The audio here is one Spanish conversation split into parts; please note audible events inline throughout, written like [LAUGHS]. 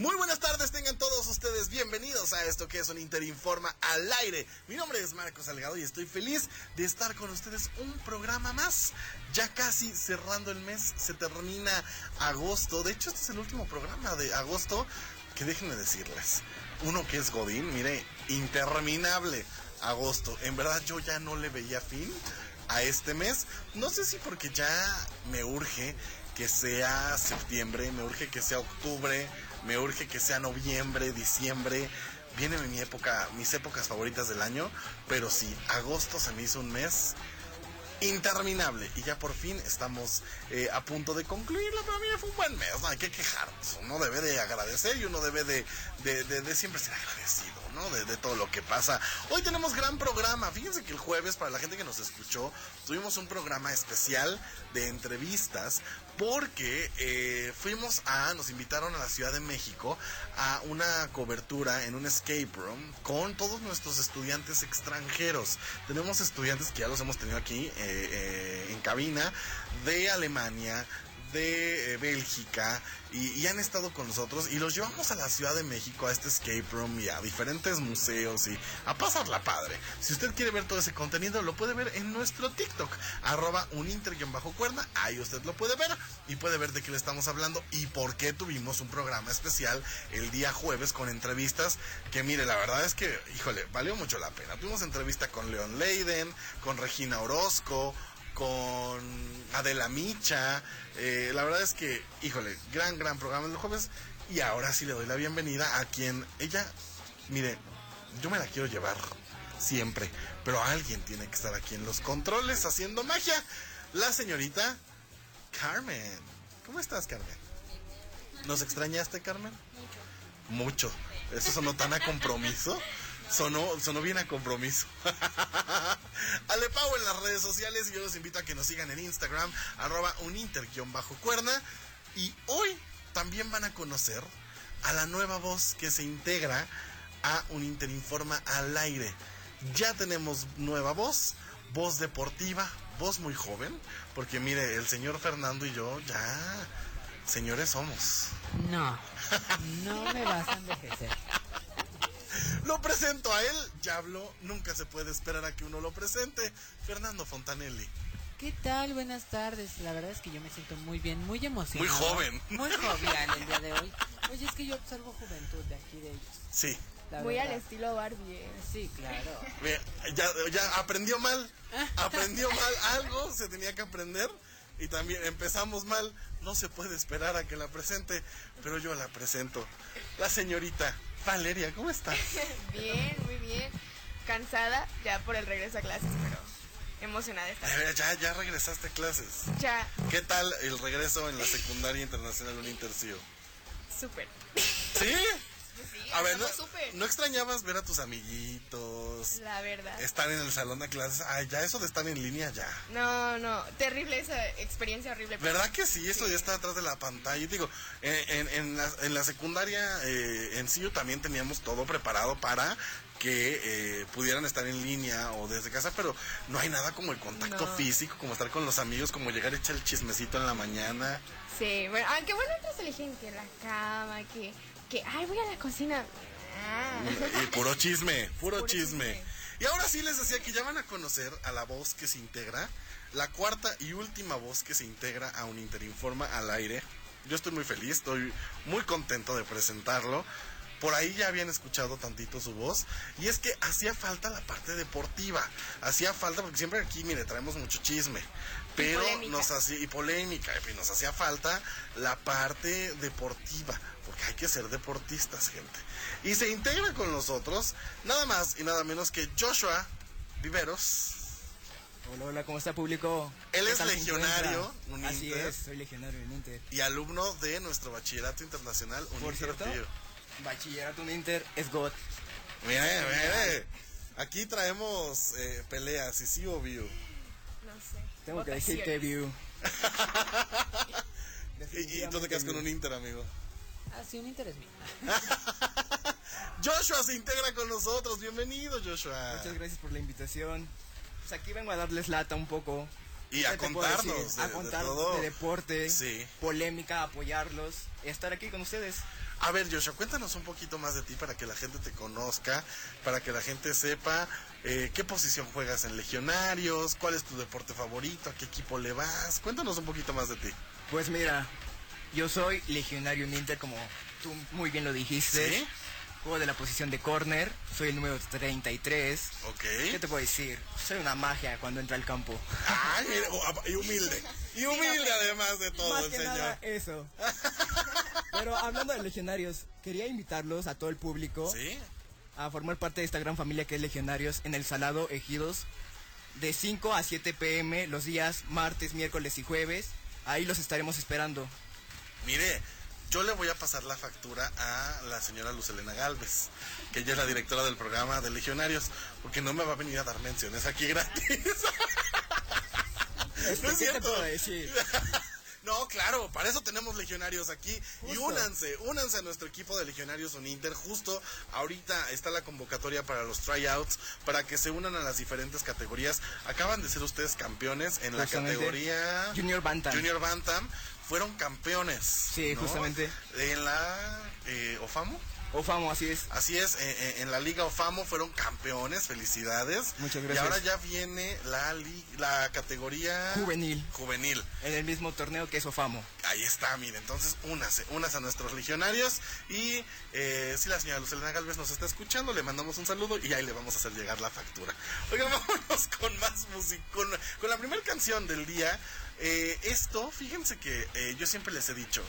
Muy buenas tardes, tengan todos ustedes bienvenidos a esto que es un Interinforma al aire. Mi nombre es Marcos Salgado y estoy feliz de estar con ustedes un programa más. Ya casi cerrando el mes, se termina agosto. De hecho, este es el último programa de agosto que déjenme decirles. Uno que es Godín, mire, interminable agosto. En verdad yo ya no le veía fin a este mes. No sé si porque ya me urge que sea septiembre, me urge que sea octubre, me urge que sea noviembre, diciembre. Viene mi época, mis épocas favoritas del año, pero sí, agosto se me hizo un mes interminable y ya por fin estamos eh, a punto de concluirlo. Para mí fue un buen mes, no hay que quejarnos. Uno debe de agradecer y uno debe de, de, de, de siempre ser agradecido, ¿no? De, todo lo que pasa. Hoy tenemos gran programa. Fíjense que el jueves, para la gente que nos escuchó, tuvimos un programa especial de entrevistas porque eh, fuimos a, nos invitaron a la Ciudad de México a una cobertura en un escape room con todos nuestros estudiantes extranjeros. Tenemos estudiantes que ya los hemos tenido aquí eh, eh, en cabina de Alemania, de eh, Bélgica y, han estado con nosotros y los llevamos a la Ciudad de México a este escape room y a diferentes museos y a pasarla padre. Si usted quiere ver todo ese contenido lo puede ver en nuestro TikTok, arroba bajo cuerda, ahí usted lo puede ver y puede ver de qué le estamos hablando y por qué tuvimos un programa especial el día jueves con entrevistas que mire, la verdad es que, híjole, valió mucho la pena. Tuvimos entrevista con Leon Leiden, con Regina Orozco, con Adela Micha. Eh, la verdad es que, híjole, gran, gran programa el jueves. Y ahora sí le doy la bienvenida a quien ella, mire, yo me la quiero llevar siempre, pero alguien tiene que estar aquí en los controles haciendo magia. La señorita Carmen. ¿Cómo estás, Carmen? ¿Nos extrañaste, Carmen? Mucho. Mucho. Eso sonó tan a compromiso. Sonó, sonó bien a compromiso. [LAUGHS] Alepau en las redes sociales y yo los invito a que nos sigan en Instagram, arroba uninter-cuerna. Y hoy también van a conocer a la nueva voz que se integra a un Interinforma al aire. Ya tenemos nueva voz, voz deportiva, voz muy joven, porque mire, el señor Fernando y yo ya señores somos. No, no me vas a envejecer. Lo presento a él, ya habló, nunca se puede esperar a que uno lo presente. Fernando Fontanelli. ¿Qué tal? Buenas tardes. La verdad es que yo me siento muy bien, muy emocionado. Muy joven. Muy jovial el día de hoy. Oye, es que yo observo juventud de aquí de ellos. Sí. La muy verdad. al estilo Barbie. ¿eh? Sí, claro. Ya, ya aprendió mal. Aprendió mal algo, se tenía que aprender. Y también empezamos mal. No se puede esperar a que la presente, pero yo la presento. La señorita Valeria, ¿cómo estás? [LAUGHS] bien, muy bien. Cansada ya por el regreso a clases, pero emocionada de estar. Ya, ya regresaste a clases. Ya. ¿Qué tal el regreso en la secundaria internacional Unintercio? Súper. ¿Sí? Sí, a ver. ¿no extrañabas ver a tus amiguitos? La verdad. Estar en el salón de clases. Ay, ya eso de estar en línea, ya. No, no, terrible esa experiencia horrible. ¿Verdad que sí? Eso sí. ya está atrás de la pantalla. Y digo, en, en, en, la, en la, secundaria eh, en sí también teníamos todo preparado para que eh, pudieran estar en línea o desde casa, pero no hay nada como el contacto no. físico, como estar con los amigos, como llegar a echar el chismecito en la mañana. Sí, bueno, aunque bueno, otros eligen que la cama, que que, ay, voy a la cocina. Y puro chisme, puro, puro chisme. chisme. Y ahora sí les decía que ya van a conocer a la voz que se integra, la cuarta y última voz que se integra a un Interinforma al aire. Yo estoy muy feliz, estoy muy contento de presentarlo. Por ahí ya habían escuchado tantito su voz. Y es que hacía falta la parte deportiva. Hacía falta, porque siempre aquí, mire, traemos mucho chisme. Pero y nos hacía, y polémica, y nos hacía falta la parte deportiva. Porque hay que ser deportistas, gente. Y se integra con nosotros, nada más y nada menos que Joshua Viveros. Hola, hola, ¿cómo está público? Él es legionario, un Así Inter, es, soy legionario en Inter. Y alumno de nuestro bachillerato internacional, un Por cierto, bachillerato en Inter es God. Mire, mire. Aquí traemos eh, peleas, y sí o view. No sé. Tengo que decir que Votaciones. View. [LAUGHS] Y, y tú te quedas con un Inter, amigo. Ah, sí, un interés mío. [LAUGHS] Joshua se integra con nosotros. Bienvenido, Joshua. Muchas gracias por la invitación. Pues aquí vengo a darles lata un poco. Y a ¿Qué te puedo contarnos de, a de contar todo. de deporte, Sí. polémica, apoyarlos, estar aquí con ustedes. A ver, Joshua, cuéntanos un poquito más de ti para que la gente te conozca, para que la gente sepa eh, qué posición juegas en Legionarios, cuál es tu deporte favorito, a qué equipo le vas. Cuéntanos un poquito más de ti. Pues mira, yo soy legionario en Inter, como tú muy bien lo dijiste. ¿Sí? Juego de la posición de corner, soy el número 33. Ok. ¿Qué te puedo decir? Soy una magia cuando entra al campo. Mira, oh, y humilde. Y humilde además de todo Más el que señor. nada eso. [LAUGHS] Pero hablando de legionarios, quería invitarlos a todo el público ¿Sí? a formar parte de esta gran familia que es Legionarios en el Salado Ejidos de 5 a 7 pm los días martes, miércoles y jueves. Ahí los estaremos esperando. Mire, yo le voy a pasar la factura a la señora Luz Elena Galvez, que ella es la directora del programa de Legionarios, porque no me va a venir a dar menciones aquí gratis. Este, No es ¿Qué te cierto. puedo decir? [LAUGHS] No, claro, para eso tenemos legionarios aquí. Y Justo. únanse, únanse a nuestro equipo de legionarios Uninter. Justo ahorita está la convocatoria para los tryouts, para que se unan a las diferentes categorías. Acaban de ser ustedes campeones en la categoría Junior Bantam. Junior Bantam. Fueron campeones. Sí, ¿no? justamente. En la eh, OFAMO. Ofamo, así es. Así es, eh, en la Liga OFAMO fueron campeones, felicidades. Muchas Y gracias. ahora ya viene la, li- la categoría Juvenil. Juvenil. En el mismo torneo que es Ofamo. Ahí está, mire, entonces únase, únase a nuestros legionarios y eh, si la señora Lucelena Galvez nos está escuchando, le mandamos un saludo y ahí le vamos a hacer llegar la factura. Oiga, [LAUGHS] vámonos con más música, con, con la primera canción del día. Eh, esto, fíjense que eh, yo siempre les he dicho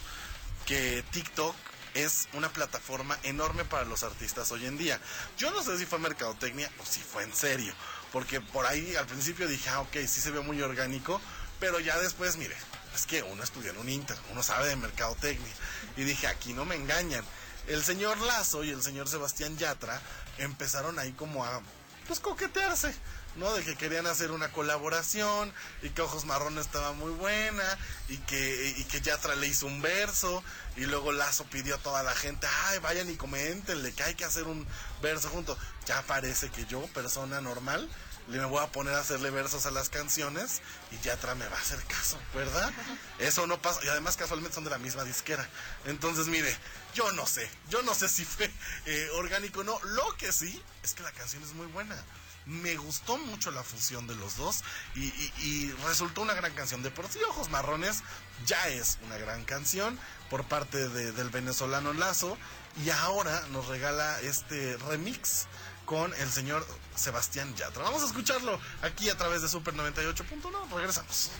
que TikTok es una plataforma enorme para los artistas hoy en día. Yo no sé si fue mercadotecnia o si fue en serio, porque por ahí al principio dije, ah, ok, sí se ve muy orgánico, pero ya después, mire, es que uno estudia en un Inter, uno sabe de mercadotecnia, y dije, aquí no me engañan. El señor Lazo y el señor Sebastián Yatra empezaron ahí como a, pues, coquetearse. ¿No? De que querían hacer una colaboración y que Ojos Marrones estaba muy buena y que, y que Yatra le hizo un verso y luego Lazo pidió a toda la gente, ay, vayan y coméntenle que hay que hacer un verso juntos. Ya parece que yo, persona normal, le me voy a poner a hacerle versos a las canciones y Yatra me va a hacer caso, ¿verdad? [LAUGHS] Eso no pasa, y además casualmente son de la misma disquera. Entonces, mire, yo no sé, yo no sé si fue eh, orgánico o no. Lo que sí es que la canción es muy buena. Me gustó mucho la fusión de los dos y, resultó una gran canción. De por sí, Ojos Marrones ya es una gran canción por parte de- del venezolano Lazo y ahora nos regala este remix con el señor Sebastián Yatra. Vamos a escucharlo aquí a través de Super 98.1. Regresamos.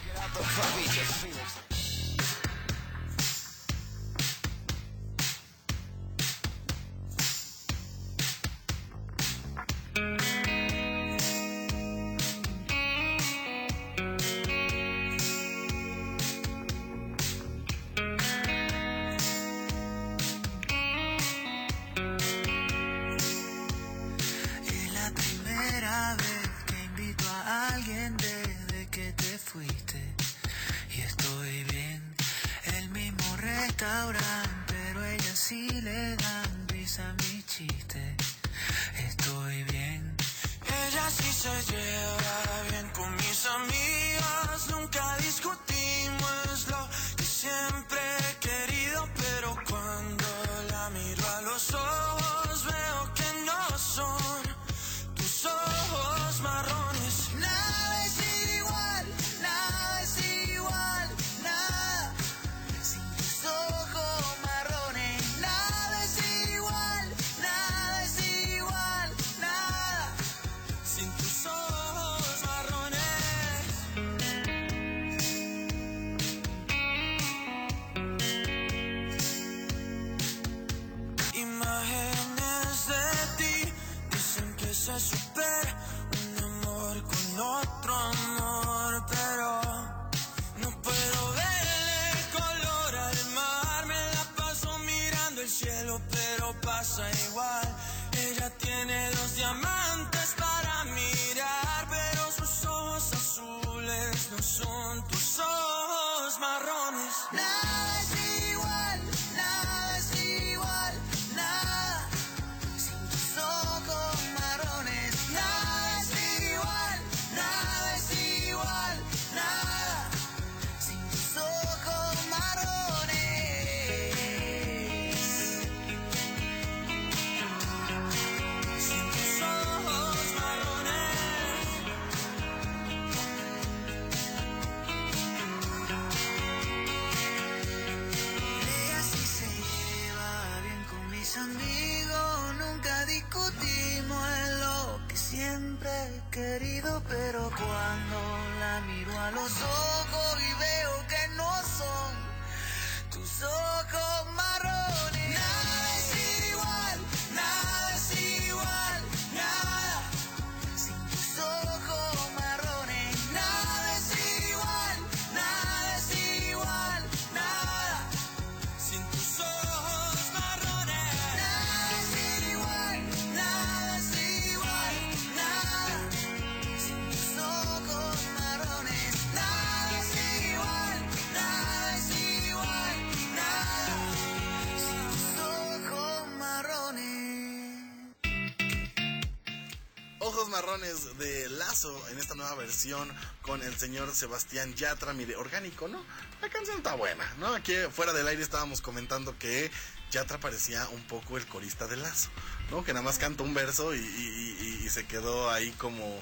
En esta nueva versión con el señor Sebastián Yatra, mire, orgánico, ¿no? La canción está buena, ¿no? Aquí fuera del aire estábamos comentando que Yatra parecía un poco el corista de Lazo, ¿no? Que nada más canta un verso y, y- y- y se quedó ahí como,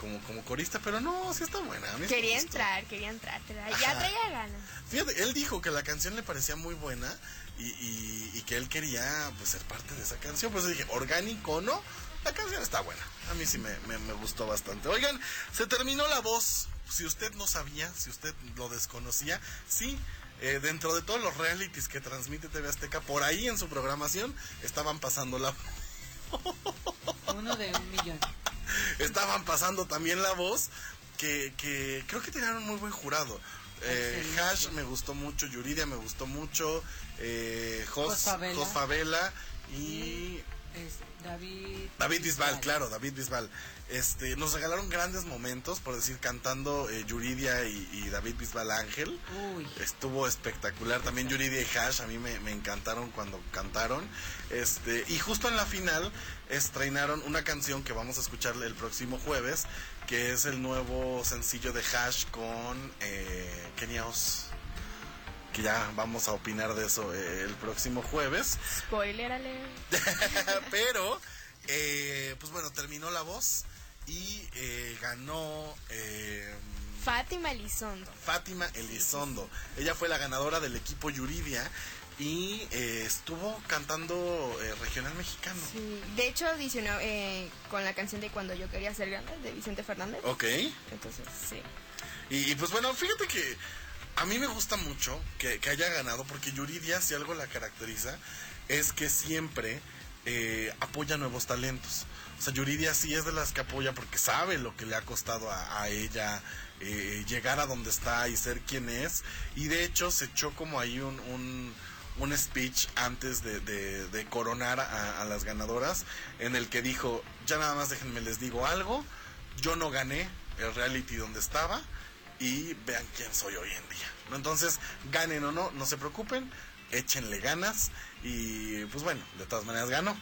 como, como corista, pero no, sí está buena. a mí Quería entrar, quería entrar. tra- Ya traía ganas. Fíjate, él dijo que la canción le parecía muy buena y, y- y que él quería pues, ser parte de esa canción. Pues dije, orgánico, ¿no? La canción está buena. A mí sí me, me- me gustó bastante. Oigan, se terminó la voz. Si usted no sabía, si usted lo desconocía, sí. eh, dentro de todos los realities que transmite TV Azteca, por ahí en su programación estaban pasando la [LAUGHS] Uno de un millón. estaban pasando también la voz que, que creo que tenían un muy buen jurado. Eh. Hash me gustó mucho, Yuridia me gustó mucho, eh, Jos, Jos Favela. Jos Favela y Es David. David Bisbal, claro, David Bisbal. Este, nos regalaron grandes momentos, por decir, cantando eh, Yuridia y, y David Bisbal Ángel. Uy. Estuvo espectacular. También Yuridia y Hash, a mí me, me encantaron cuando cantaron. Este, y justo en la final estrenaron una canción que vamos a escuchar el próximo jueves, que es el nuevo sencillo de Hash con eh, Kenia Oz. Que ya vamos a opinar de eso eh, el próximo jueves. Spoiler alert. [LAUGHS] Pero, eh, pues bueno, terminó la voz y eh, ganó eh, Fátima Elizondo. Fátima Elizondo. Ella fue la ganadora del equipo Yuridia y eh, estuvo cantando eh, regional mexicano. Sí. De hecho, adicionó eh, con la canción de Cuando yo quería ser grande de Vicente Fernández. Ok. Entonces, sí. Y, y, pues bueno, fíjate que a mí me gusta mucho que, haya ganado porque Yuridia, si algo la caracteriza, es que siempre eh, apoya nuevos talentos. O sea, Yuridia sí es de las que apoya porque sabe lo que le ha costado a, ella eh, llegar a donde está y ser quien es. Y de hecho se echó como ahí un, un, un speech antes de coronar a, a las ganadoras en el que dijo, ya nada más déjenme les digo algo, yo no gané el reality donde estaba y vean quién soy hoy en día. ¿no? Entonces, ganen o no, no se preocupen, échenle ganas y pues bueno, de todas maneras ganó.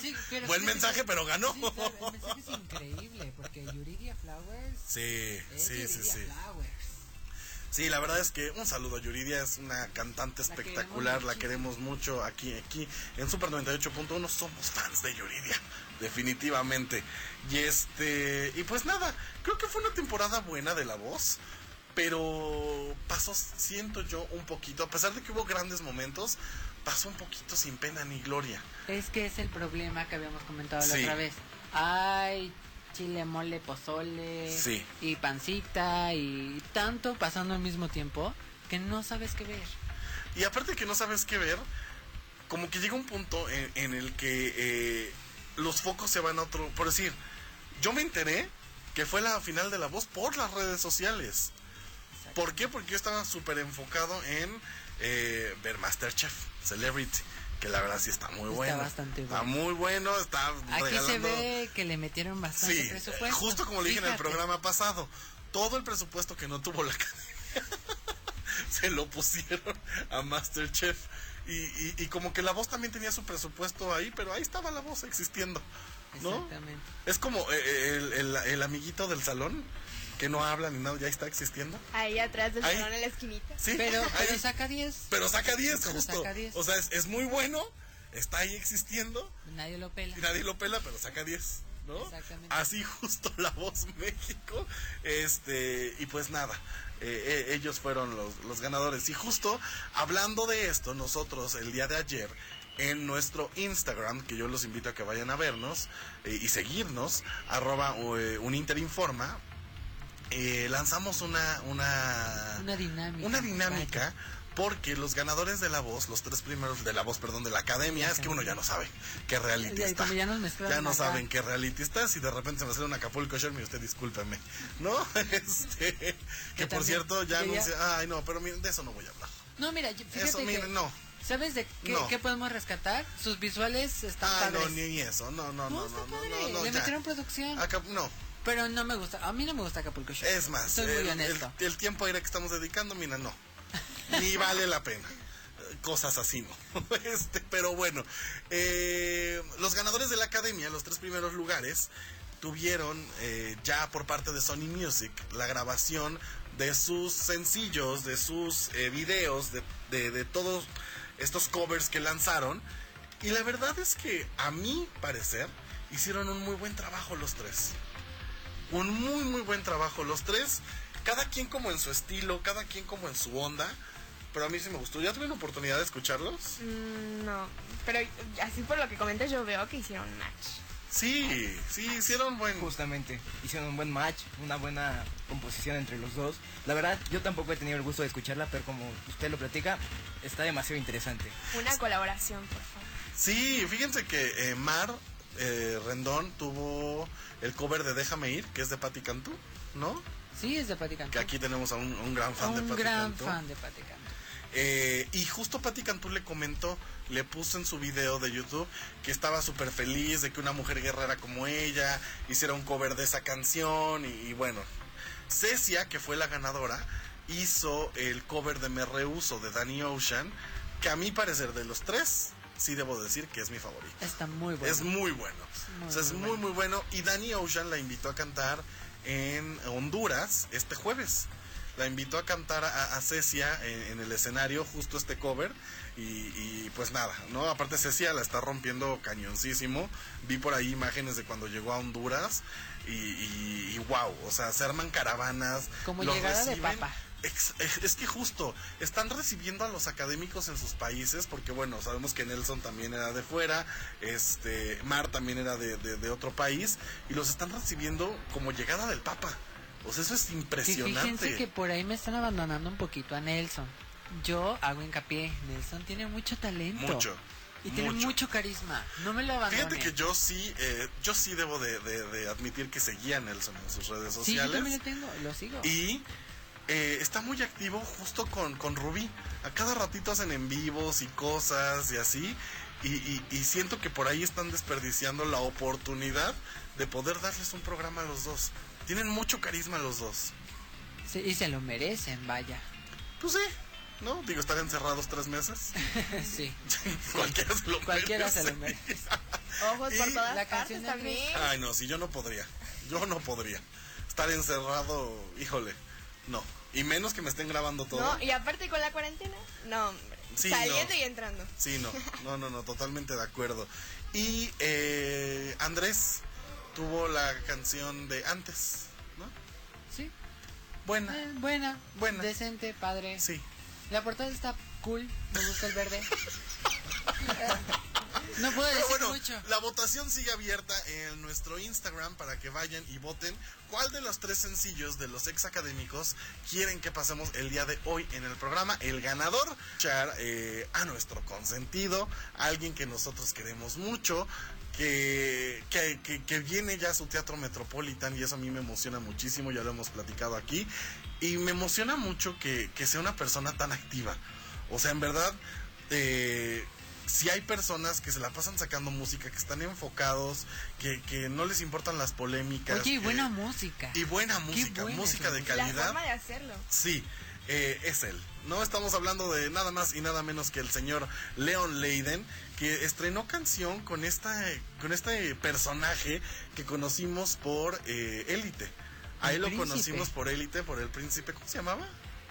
Sí, Buen mensaje, pero ganó. El mensaje es increíble porque Yuridia Flowers. Sí, sí, sí, Yuridia sí. Flowers. Sí, la verdad es que un saludo a Yuridia, es una cantante La espectacular, la queremos mucho aquí, aquí en Super 98.1 somos fans de Yuridia, definitivamente. Y este, y pues nada, creo que fue una temporada buena de La Voz, pero pasó, siento yo, un poquito, a pesar de que hubo grandes momentos, pasó un poquito sin pena ni gloria. Es que es el problema que habíamos comentado la Sí. otra vez. Ay, chile, mole, pozole. Sí. Y pancita y tanto pasando al mismo tiempo que no sabes qué ver. Y aparte que no sabes qué ver, como que llega un punto en, en el que eh, los focos se van a otro. Por decir, yo me enteré que fue la final de la voz por las redes sociales. ¿Por qué? Porque yo estaba súper enfocado en eh, ver Masterchef, Celebrity, que la verdad sí está muy Está bueno. bastante Está bueno. muy bueno, está Aquí se regalando... ve que le metieron bastante Sí, presupuesto. justo como le dije en el programa pasado, todo el presupuesto que no tuvo la [LAUGHS] academia se lo pusieron a Masterchef. Y, y, y como que la voz también tenía su presupuesto ahí, pero ahí estaba la voz existiendo. ¿No? Exactamente. Es como eh, el, el- el amiguito del salón que no habla ni nada, ya está existiendo. Ahí atrás del Ahí. salón en la esquinita. Sí, Pero, pero saca 10. pero saca 10 pero justo. saca 10. O sea, es, es muy bueno, está ahí existiendo. Nadie lo pela. Y nadie lo pela, pero saca 10, ¿no? Exactamente. Así [LAUGHS] justo la voz México. Este, y pues nada, eh, eh, ellos fueron los, los ganadores. Y justo hablando de esto, nosotros el día de ayer en nuestro Instagram, que yo los invito a que vayan a vernos eh, y seguirnos, arroba eh, uninterinforma. Eh, lanzamos una, una, Una dinámica. una dinámica porque los ganadores de la voz, los tres primeros de la voz, perdón, de la academia, es que uno ya no sabe qué reality Ya, está. ya nos mezclaron Ya no acá. saben qué reality está. Si de repente se me sale un Acapulco mire usted discúlpeme. ¿No? [LAUGHS] Este, que Que por también- cierto ya anuncia. Ay, no, pero miren, de eso no voy a hablar. No, mira, fíjate Eso, que... miren, no. ¿Sabes de qué, No. qué podemos rescatar? Sus visuales están Ah, padres. no, ni eso. No, no, no, No, no, está no, padre. no, no, Le metieron producción. No, Pero no me gusta. A mí no me gusta Acapulco Shore. es más, Soy muy honesto. el- el tiempo aire que estamos dedicando, mira, no. Ni vale la pena. Cosas así, ¿no? [LAUGHS] Este, pero bueno, eh, los ganadores de la academia, los tres primeros lugares, tuvieron eh, ya por parte de Sony Music la grabación de sus sencillos, de sus eh, videos, de, de- de todos estos covers que lanzaron. Y la verdad es que a mi parecer hicieron un muy buen trabajo los tres. Un muy muy buen trabajo los tres. Cada quien como en su estilo, cada quien como en su onda. Pero a mí sí me gustó. ¿Ya tuvieron oportunidad de escucharlos? Mm, no, pero así por lo que comentas yo veo que hicieron match. Sí, sí, hicieron buen... Justamente, hicieron un buen match, una buena composición entre los dos. La verdad, yo tampoco he tenido el gusto de escucharla, pero como usted lo platica, está demasiado interesante. Una colaboración, por favor. Sí, fíjense que eh, Mar eh, Rendón tuvo el cover de Déjame Ir, que es de Patti Cantú, ¿no? Sí, es de Pati Cantú. Que aquí tenemos a un, un gran fan de Un Patti gran Cantú. fan de Pati Cantú. Eh, y justo Patti Cantú le comentó, le puso en su video de YouTube que estaba súper feliz de que una mujer guerrera como ella hiciera un cover de esa canción. Y, y bueno, Cecia, que fue la ganadora, hizo el cover de Me Rehuso de Danny Ocean, que a mi parecer de los tres, sí debo decir que es mi favorito. Está muy bueno. Es muy bueno. muy, o sea, es muy muy, muy bueno. Y Danny Ocean la invitó a cantar en Honduras este jueves. La invitó a cantar a, a Cecia en, en el escenario, justo este cover. Y, y, pues nada, ¿no? Aparte Cecia la está rompiendo cañoncísimo. Vi por ahí imágenes de cuando llegó a Honduras. Y, y, y wow, o sea, se arman caravanas. Como los llegada de reciben. papa. Ex- Es, es que justo, están recibiendo a los académicos en sus países, porque bueno, sabemos que Nelson también era de fuera, este, Mar también era de, de- de otro país, y los están recibiendo como llegada del Papa. O sea, eso es Sí, impresionante. fíjense que por ahí me están abandonando un poquito a Nelson. Yo hago hincapié, Nelson tiene mucho talento. Mucho. Y tiene mucho. mucho carisma. No me lo abandone. Fíjate que yo sí, eh, yo sí debo de, de- de admitir que seguía a Nelson en sus redes Sí, yo sociales. también lo tengo, lo sigo. Y eh, está muy activo justo con, con Rubí. A cada ratito hacen en vivos y cosas y así. Y, y- y siento que por ahí están desperdiciando la oportunidad de poder darles un programa a los dos. Tienen mucho carisma los dos. Sí, y se lo merecen, vaya. Pues sí, ¿no? Digo, estar encerrados tres meses. [LAUGHS] sí. [LAUGHS] Cualquiera se lo Cualquiera se lo merece. merece. [LAUGHS] Ojos por todas la canción también. Ay, no, si yo no podría. Yo no podría. Estar encerrado, híjole, no. Y menos que me estén grabando todo. No, y aparte con la cuarentena, no, hombre. Sí, Saliendo no. y entrando. Sí, no, no, no, no, totalmente de acuerdo. Y eh, Andrés tuvo la canción de antes, ¿no? Sí. Buena, Eh, buena, Buena. decente, padre. sí. La portada está cool, me gusta el verde. no puedo decir bueno, mucho. la votación sigue abierta en nuestro Instagram para que vayan y voten cuál de los tres sencillos de los ex académicos quieren que pasemos el día de hoy en el programa. El ganador, char eh, a nuestro consentido, alguien que nosotros queremos mucho. Que, que, que- que viene ya a su teatro Metropolitan y eso a mí me emociona muchísimo, ya lo hemos platicado aquí. Y me emociona mucho que, que sea una persona tan activa. O sea, en verdad, eh, si hay personas que se la pasan sacando música, que están enfocados, que, que no les importan las polémicas. Oye, y que- buena música. Y buena música, buena música de música. La calidad. forma de hacerlo. Sí, eh, es él. No estamos hablando de nada más y nada menos que el señor Leon Leiden, que estrenó canción con esta, con este personaje que conocimos por eh, Élite. A El él lo príncipe. conocimos por Élite, por el príncipe, ¿cómo se llamaba?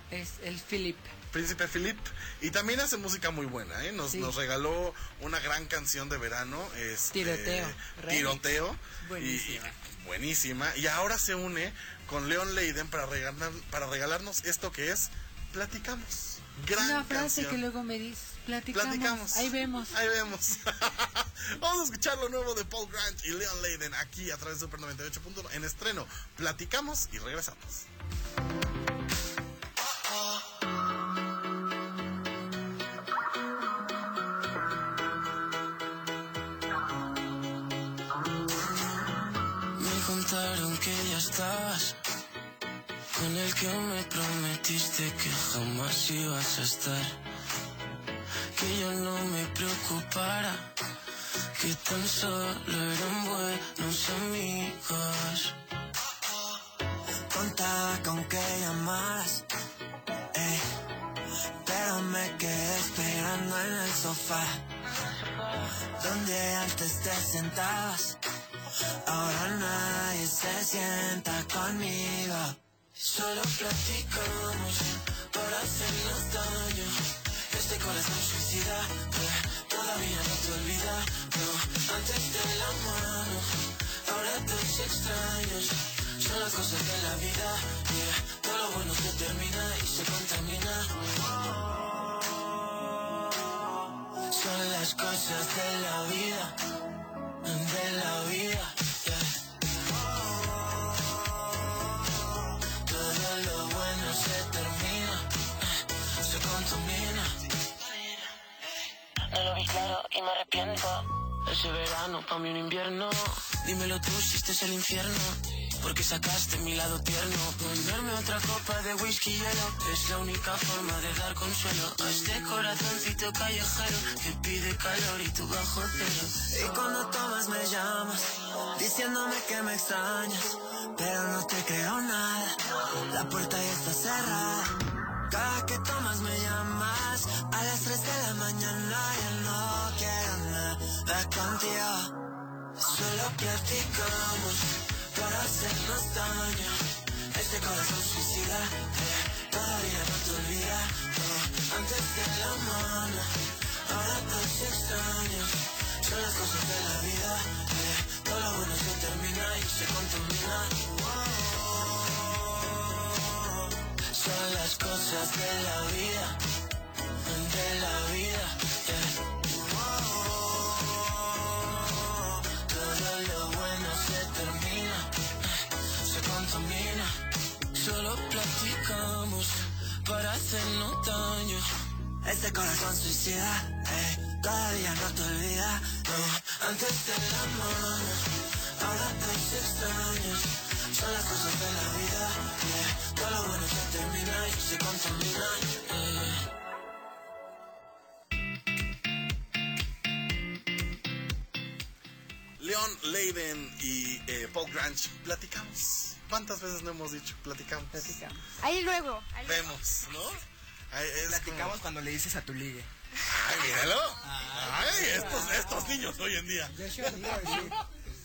Es el Philip. Príncipe Philip. Y también hace música muy buena, ¿eh? Nos, Sí. nos regaló una gran canción de verano. Este, Tiroteo. Tiroteo. Buenísima. Y, y- buenísima. Y ahora se une con Leon Leiden para, regalar, para regalarnos esto que es Platicamos. Gran Una frase canción. que luego me dices, Platicamos. Platicamos. Ahí vemos. Ahí vemos. [LAUGHS] Vamos a escuchar lo nuevo de Paul Grant y Leon Leiden aquí a través de Super 98.1 en estreno. Platicamos y regresamos. Me contaron que ya estabas con el que me prometiste que jamás ibas a estar. Que yo no me preocupara, que tan solo eran buenos amigos. Contaba con que llamaras, eh, pero me quedé esperando en el sofá, donde antes te sentabas. Ahora nadie se sienta conmigo. Solo platicamos para hacernos daño. Este corazón suicida todavía no te olvida. Pero antes de la mano, ahora dos extraños. Son las cosas de la vida. yeah. Todo lo bueno se termina y se contamina. Son las cosas de la vida de la vida. Me arrepiento. Ese verano pa' mí un invierno. Dímelo tú si este es el infierno. Porque sacaste mi lado tierno. Ponerme otra copa de whisky y hielo. Es la única forma de dar consuelo a este corazoncito callejero que pide calor y tú bajo cero. Y cuando tomas me llamas, diciéndome que me extrañas. Pero no te creo nada, la puerta ya está cerrada. Cada que tomas me llamas, a las 3 de la mañana ya no nada contigo. Solo platicamos para hacernos daño. Este corazón suicida, todavía no te olvida. antes de la mano, ahora dos extraños. Son las cosas de la vida, eh, todo lo bueno se termina y se contamina. Son las cosas de la vida, de la vida. Solo platicamos para hacernos daño. Este corazón suicida, eh, todavía no te olvida. eh, antes de la mano, ahora dos extraños. Son las cosas de la vida, yeah. todo lo bueno se termina y se contamina. eh. Leon Leiden y eh, Paul Grant, platicamos. ¿Cuántas veces no hemos dicho platicamos? Platicamos. Ahí luego. ahí luego. Vemos, ¿no? Es Platicamos como- cuando le dices a tu ligue. Ay, míralo. Ay, estos, estos niños hoy en día. Joshua, iba a decir,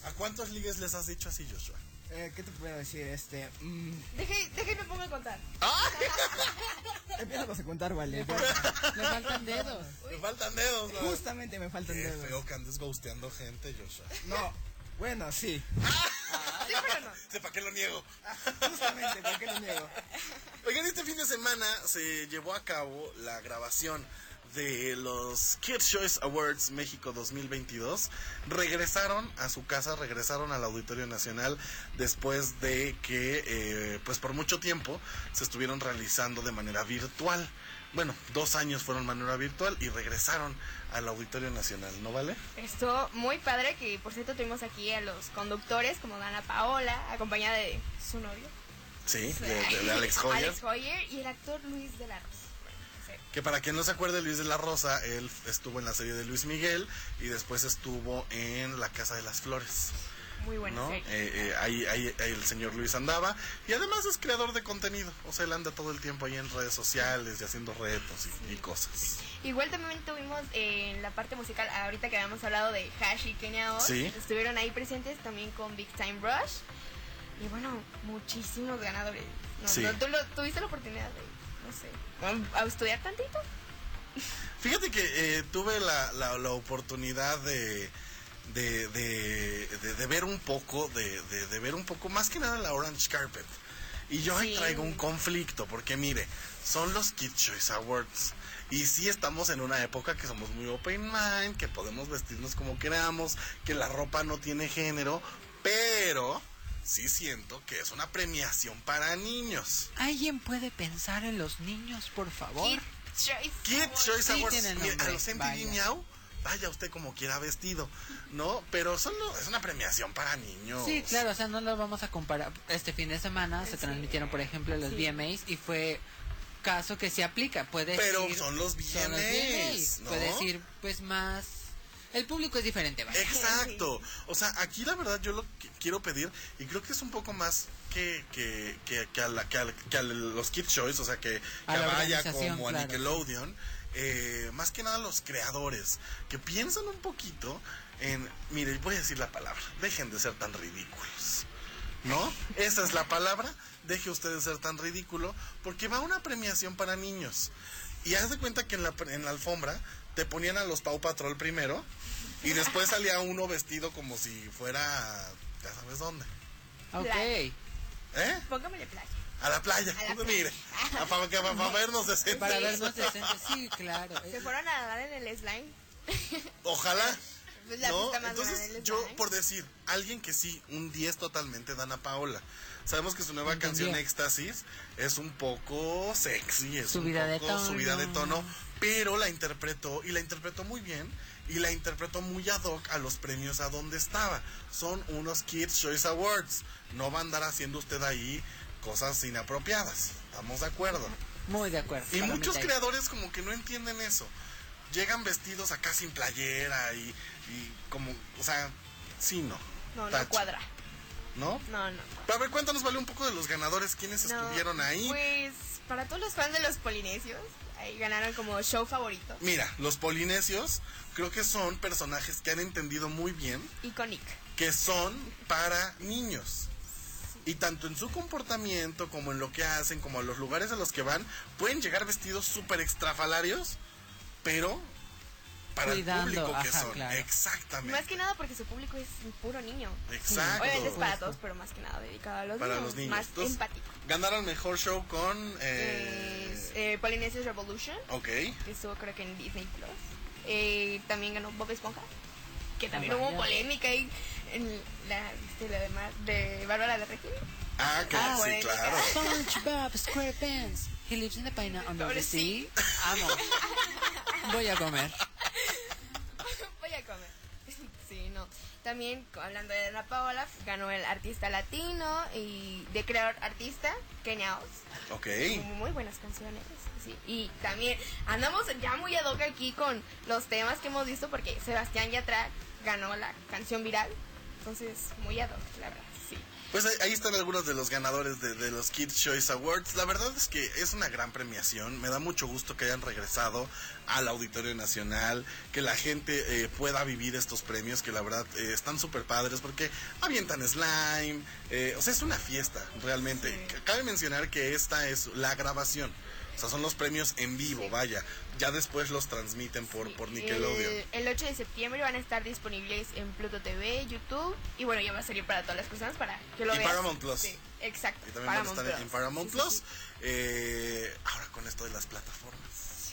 ¿A cuántos ligues les has dicho así, Joshua? eh, ¿qué te puedo decir? Este, mm, Deje, déjenme pongo a contar. [LAUGHS] empiezas a contar, vale. Le faltan dedos. [LAUGHS] Me faltan dedos, ¿no? Justamente me faltan Qué dedos. feo que andes ghosteando gente, Joshua. No, bueno, sí. Sí, Sé para qué lo niego. Justamente, ¿por qué lo niego? Oigan, este fin de semana se llevó a cabo la grabación de los Kids Choice Awards México 2022. Regresaron a su casa, regresaron al Auditorio Nacional después de que, eh, pues por mucho tiempo, se estuvieron realizando de manera virtual. Bueno, dos años fueron manera virtual y regresaron al Auditorio Nacional, ¿no vale? Estuvo muy padre que por cierto tuvimos aquí a los conductores como Dana Paola, acompañada de su novio. Sí, de, de- de Alex [LAUGHS] Hoyer. Alex Hoyer y el actor Luis de la Rosa. Que para quien no se acuerde, Luis de la Rosa, él estuvo en la serie de Luis Miguel y después estuvo en La Casa de las Flores. Muy buena ¿no? serie. Eh, eh, ahí, ahí- ahí el señor Luis andaba y además es creador de contenido, o sea, él anda todo el tiempo ahí en redes sociales y haciendo retos y, y cosas. Igual también tuvimos eh, en la parte musical, ahorita que habíamos hablado de Hash y Kenya Oz, Sí. estuvieron ahí presentes también con Big Time Rush. Y bueno, muchísimos ganadores. No, Sí. no, ¿Tú lo- tuviste la oportunidad de, no sé, a estudiar tantito? Fíjate que eh, tuve la, la- la oportunidad de, de, de- de- de ver un poco, de, de- de ver un poco, más que nada la Orange Carpet. Y yo ahí Sí. traigo un conflicto, porque mire, son los Kid Choice Awards. Y sí estamos en una época que somos muy open mind, que podemos vestirnos como queramos, que la ropa no tiene género, pero sí siento que es una premiación para niños. ¿Alguien puede pensar en los niños, por favor? Kid Choice. Kid Awards. Choice Sí, Awards, tiene mire, nombre, a los MTV. Miau, vaya usted como quiera vestido, ¿no? Pero solo es una premiación para niños. Sí, claro, o sea, no lo vamos a comparar. Este fin de semana se transmitieron, por ejemplo, los Sí. VMAs y fue caso que se aplica. Puede Pero ir- son los son los VMAs, ¿no? Puedes ir, pues, más... El público es diferente, vaya. Exacto. O sea, aquí la verdad yo lo que quiero pedir, y creo que es un poco más que, que, que, que a, la- que a- que a los Kid Choice, o sea, que, que A la vaya organización, como a claro. Nickelodeon, eh, más que nada los creadores, que piensan un poquito en, mire, voy a decir la palabra, dejen de ser tan ridículos. ¿No? Esa es la palabra. Deje usted de ser tan ridículo. Porque va una premiación para niños. Y haz de cuenta que en la, en la alfombra te ponían a los Pau Patrol primero. Y después salía uno vestido como si fuera. Ya sabes dónde. Ok. ¿Eh? Póngamele playa. A la playa. A la Mire. a- Para, que- para vernos decentes. Para vernos decentes, sí, claro. Se fueron a nadar en el slime. Ojalá. [LAUGHS] Pues la ¿no? Entonces, yo, slime. por decir, alguien que sí, un 10 totalmente, Dana Paola. Sabemos que su nueva canción Éxtasis es un poco sexy, es Subida un de poco tono. subida de tono, pero la interpretó y la interpretó muy bien y la interpretó muy ad hoc a los premios a donde estaba. Son unos Kids Choice Awards. No va a andar haciendo usted ahí cosas inapropiadas. ¿Estamos de acuerdo? Muy de acuerdo. Y muchos creadores como que no entienden eso. Llegan vestidos acá sin playera y, y como, o sea, sí, no. No, no cuadra. ¿No? No, no. Pero a ver, cuéntanos, vale, un poco de los ganadores, quiénes No, estuvieron ahí. Pues para todos los fans de los polinesios, ahí ganaron como show favorito. Mira, los polinesios creo que son personajes que han entendido muy bien Iconic. que son para niños. Y tanto en su comportamiento como en lo que hacen, como en los lugares a los que van, pueden llegar vestidos súper extrafalarios, pero para Cuidando, el público que ajá, son. claro. Exactamente. Más que nada porque su público es puro niño. Exacto. Obviamente es para todos, pero más que nada dedicado a los Para niños. los niños. Más Entonces, empático. Ganaron mejor show con. eh, Es, eh, Revolution, ok. que estuvo creo que en Disney Plus. Eh, también ganó Bob Esponja, que también Ah, hubo vaya. polémica ahí en la, ¿viste la de, Mar- de Bárbara de Regil. Ah, que Ah, sí, claro. [LAUGHS] SpongeBob SquarePants. He lives in the pineapple under the sea. Amo. Voy a comer. [LAUGHS] Voy a comer. Sí, no. También, hablando de Ana Paola, ganó el artista latino y de creador artista, Kenya Oz. Ok. Muy buenas canciones. Sí. Y también andamos ya muy ad hoc aquí con los temas que hemos visto porque Sebastián Yatra ganó la canción viral. Entonces, muy ad hoc, la verdad. Sí. Pues ahí, ahí están algunos de los ganadores de, de los Kids Choice Awards. La verdad es que es una gran premiación. Me da mucho gusto que hayan regresado al Auditorio Nacional, que la gente eh, pueda vivir estos premios, que la verdad eh, están súper padres porque avientan slime. eh, o sea, es una fiesta, realmente. Sí. Cabe mencionar que esta es la grabación. O sea, son los premios en vivo, vaya. Ya después los transmiten por, por Nickelodeon. El, el 8 de septiembre van a estar disponibles en Pluto TV, YouTube y bueno, ya va a salir para todas las personas para que lo Y vean. Paramount Plus. Sí, exacto. Y también van a estar en. Paramount Sí, sí, Plus. sí. Eh, ahora con esto de las plataformas.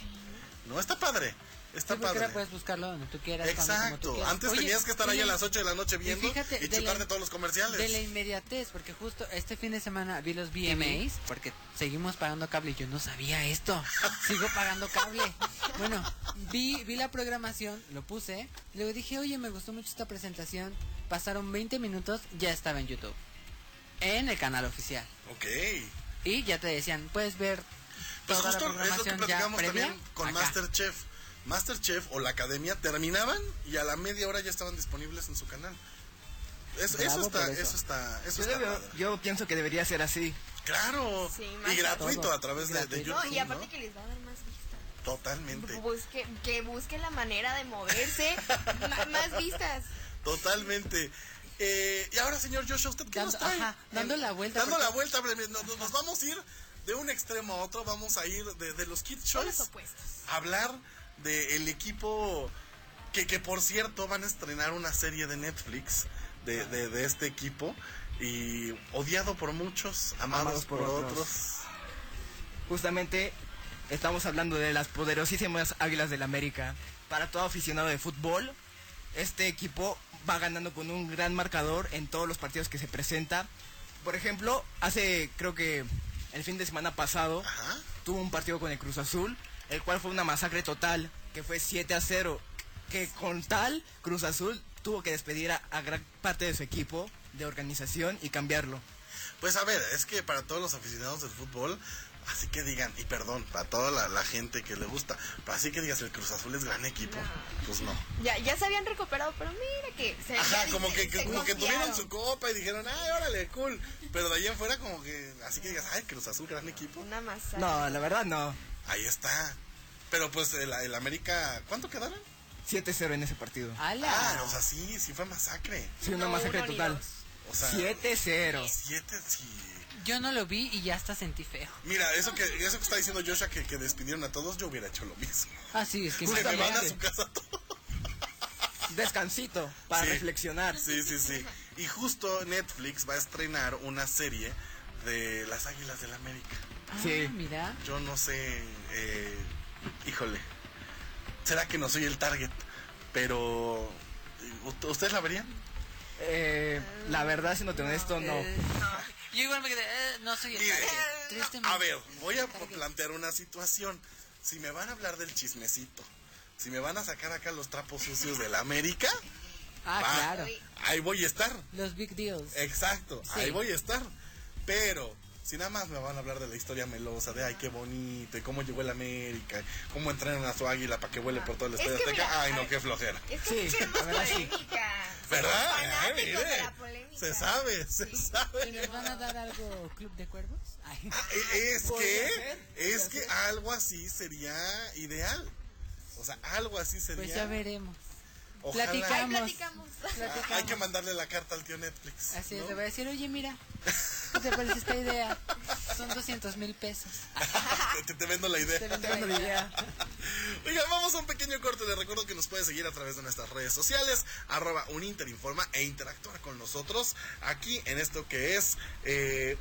No, está padre. Está Sí, padre. puedes buscarlo donde tú quieras. tú Exacto. quieras. Antes Oye, tenías que estar ahí a las 8 de la noche viendo y, fíjate, de la- todos los comerciales. De la inmediatez, porque justo este fin de semana vi los VMAs, porque seguimos pagando cable y yo no sabía esto. [LAUGHS] Sigo pagando cable. Bueno, vi, vi la programación, lo puse, luego dije, oye, me gustó mucho esta presentación. Pasaron 20 minutos, ya estaba en YouTube. En el canal oficial. Ok. Y ya te decían, puedes ver Pues toda la justo es lo que programación platicamos también con. Masterchef. Masterchef o la academia terminaban y a la media hora ya estaban disponibles en su canal. Es- eso, está, eso. eso. está, eso Yo, está yo pienso que debería ser así. Claro. Sí, y gratuito todo. a través de. YouTube. No, y aparte ¿no? que les va a dar más vistas. Totalmente. Busque, que busque la manera de moverse, [LAUGHS] más vistas. Totalmente. Eh, y ahora, señor Joshua, ¿usted qué Dando- nos trae? ajá, dando la vuelta, Dando porque- la vuelta, nos, nos vamos a ir de un extremo a otro. Vamos a ir de, de los Kids Choice opuestos. a hablar del equipo que, que, por cierto, van a estrenar una serie de Netflix de, de, de este equipo. y odiado por muchos, amados, Amados por, por otros. otros. Justamente estamos hablando de las poderosísimas Águilas del América. Para todo aficionado de fútbol, este equipo va ganando con un gran marcador en todos los partidos que se presenta. Por ejemplo, hace creo que el fin de semana pasado Ajá. tuvo un partido con el Cruz Azul, el cual fue una masacre total, que fue 7 a 0, que con tal Cruz Azul tuvo que despedir a, a gran parte de su equipo de organización y cambiarlo. Pues a ver, es que para todos los aficionados del fútbol, así que digan, y perdón, para toda la, la gente que le gusta, pero así que digas el Cruz Azul es gran equipo, pues no. Ya, ya se habían recuperado, pero mira que se Ajá, como que, que- se como que tuvieron su copa y dijeron, ay, órale, cool. Pero de ahí en fuera como que, así que digas, ay, Cruz Azul, gran equipo. Una masa. No, la verdad no. Ahí está. Pero pues el, el América, ¿cuánto quedaron? 7-0 en ese partido. ¡Hala! Ah, o sea, sí, sí fue masacre. Sí, una No, masacre total. O sea, 7-0. siete, sí. Yo no lo vi y ya hasta sentí feo. Mira, eso que, eso que está diciendo Joshua que, que despidieron a todos, yo hubiera hecho lo mismo. Ah, sí, es que Se me van a su casa todos. Descansito para Sí. reflexionar. Sí, sí, sí. Y justo Netflix va a estrenar una serie de las Águilas del América. Ah, Sí. mira. Yo no sé, eh, híjole, será que no soy el target, pero ¿u- ¿ustedes la verían? Eh, la verdad, si no te honesto, no. Eh, yo igual me quedé, eh, no soy el target. Tristemente. a ver, voy a plantear una situación. Si me van a hablar del chismecito, si me van a sacar acá los trapos sucios de la América, [LAUGHS] Ah, va, claro. ahí voy a estar. Los big deals. Exacto, Sí. ahí voy a estar. Pero si nada más me van a hablar de la historia melosa, de ay, qué bonito, y cómo llegó el América, cómo entrenan a su águila para que vuele por todo el Es estadio que Azteca. mira, Ay, no, qué flojera. Es que Sí, la verdad sí. polémica. ¿Verdad? Fanáticos mire, de la polémica. se sabe, se ¿Y sabe. nos van a dar algo Club de Cuervos? Ay. Ah, Es que, ser, es que algo así sería ideal. O sea, algo así sería. Pues ya veremos. Ojalá. Platicamos. platicamos. Hay que mandarle la carta al tío Netflix. Así es, le voy a decir, oye, mira, [LAUGHS] ¿qué te parece esta idea? Son 200 mil pesos. [LAUGHS] te, te vendo la idea. Te vendo la idea. Oigan, vamos a un pequeño corte. Les recuerdo que nos puedes seguir a través de nuestras redes sociales, arroba uninterinforma, e interactuar con nosotros aquí en esto que es eh,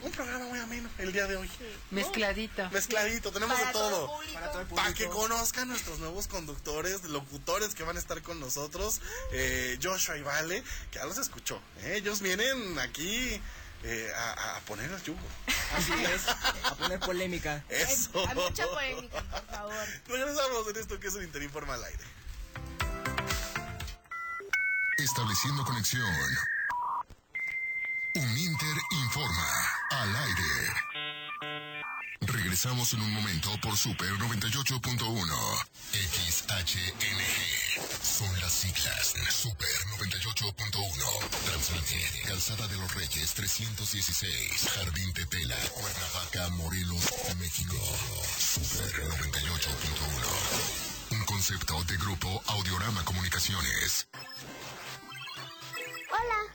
un, un programa muy ameno el día de hoy. ¿no? Mezcladito. Mezcladito, tenemos Para de todo. público. Para todo el Para que conozcan nuestros nuevos conductores, locutores que van a estar con nosotros, eh, Joshua y Vale, que ya los escuchó. ¿eh? Ellos vienen aquí eh, a, a poner el yugo. Así [LAUGHS] es. A poner polémica. Eso. Hay mucha polémica, por favor. Regresamos en esto que es un Interinforma al aire. Estableciendo conexión. Uninter informa al aire. Regresamos en un momento por Super 98.1. XHNG. Son las siglas. Super 98.1. Transmite. Calzada de los Reyes 316. Jardín Tetela. Cuernavaca, Morelos, México. Super 98.1. Un concepto de grupo Audiorama Comunicaciones. Hola,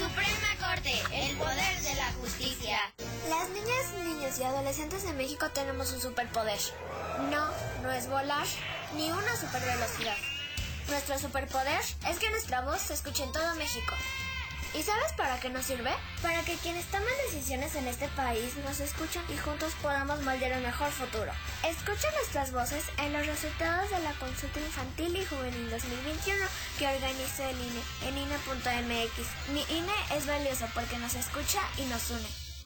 Suprema Corte, el poder de la justicia. Las niñas, niños y adolescentes de México tenemos un superpoder. No, no es volar, ni una supervelocidad. Nuestro superpoder es que nuestra voz se escuche en todo México. ¿Y sabes para qué nos sirve? Para que quienes toman decisiones en este país nos escuchen y juntos podamos moldear un mejor futuro. Escucha nuestras voces en los resultados de la consulta infantil y juvenil 2021 que organizó el INE en INE.mx. Mi INE es valioso porque nos escucha y nos une.